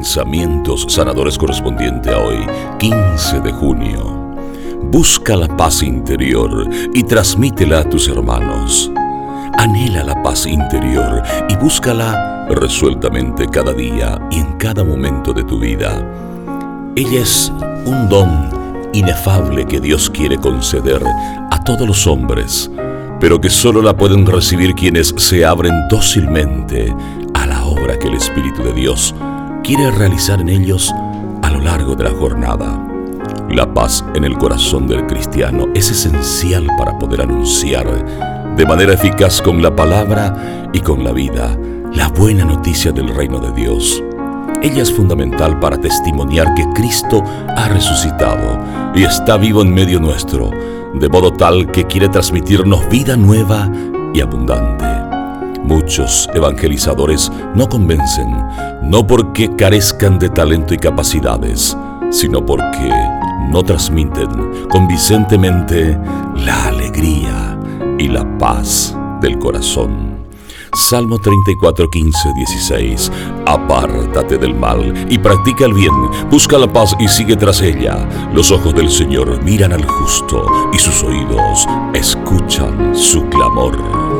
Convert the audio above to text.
Pensamientos sanadores correspondiente a hoy, 15 de junio. Busca la paz interior y transmítela a tus hermanos. Anhela la paz interior y búscala resueltamente cada día y en cada momento de tu vida. Ella es un don inefable que Dios quiere conceder a todos los hombres, pero que solo la pueden recibir quienes se abren dócilmente a la obra que el Espíritu de Dios quiere realizar en ellos a lo largo de la jornada. La paz en el corazón del cristiano es esencial para poder anunciar de manera eficaz con la palabra y con la vida la buena noticia del reino de Dios. Ella es fundamental para testimoniar que Cristo ha resucitado y está vivo en medio nuestro, de modo tal que quiere transmitirnos vida nueva y abundante. Muchos evangelizadores no convencen, no porque carezcan de talento y capacidades, sino porque no transmiten convincentemente la alegría y la paz del corazón. Salmo 34, 15, 16. Apártate del mal y practica el bien. Busca la paz y sigue tras ella. Los ojos del Señor miran al justo y sus oídos escuchan su clamor.